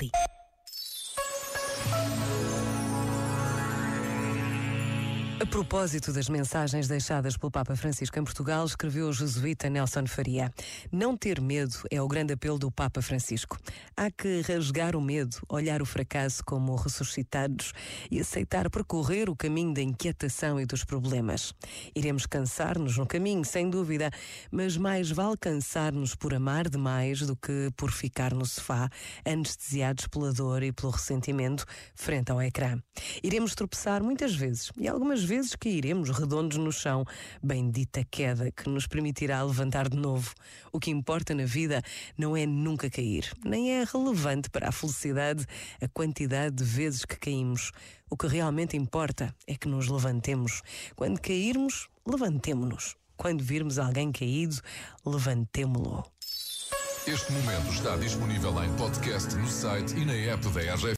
Italy. A propósito das mensagens deixadas pelo Papa Francisco em Portugal, escreveu o jesuíta Nelson Faria: Não ter medo é o grande apelo do Papa Francisco. Há que rasgar o medo, olhar o fracasso como ressuscitados e aceitar percorrer o caminho da inquietação e dos problemas. Iremos cansar-nos no caminho, sem dúvida, mas mais vale cansar-nos por amar demais do que por ficar no sofá, anestesiados pela dor e pelo ressentimento, frente ao ecrã. Iremos tropeçar muitas vezes e algumas vezes cairemos redondos no chão. Bendita queda que nos permitirá levantar de novo. O que importa na vida não é nunca cair, nem é relevante para a felicidade a quantidade de vezes que caímos. O que realmente importa é que nos levantemos. Quando cairmos, levantemo-nos. Quando virmos alguém caído, levantemo-lo. Este momento está disponível em podcast no site e na app da RGF.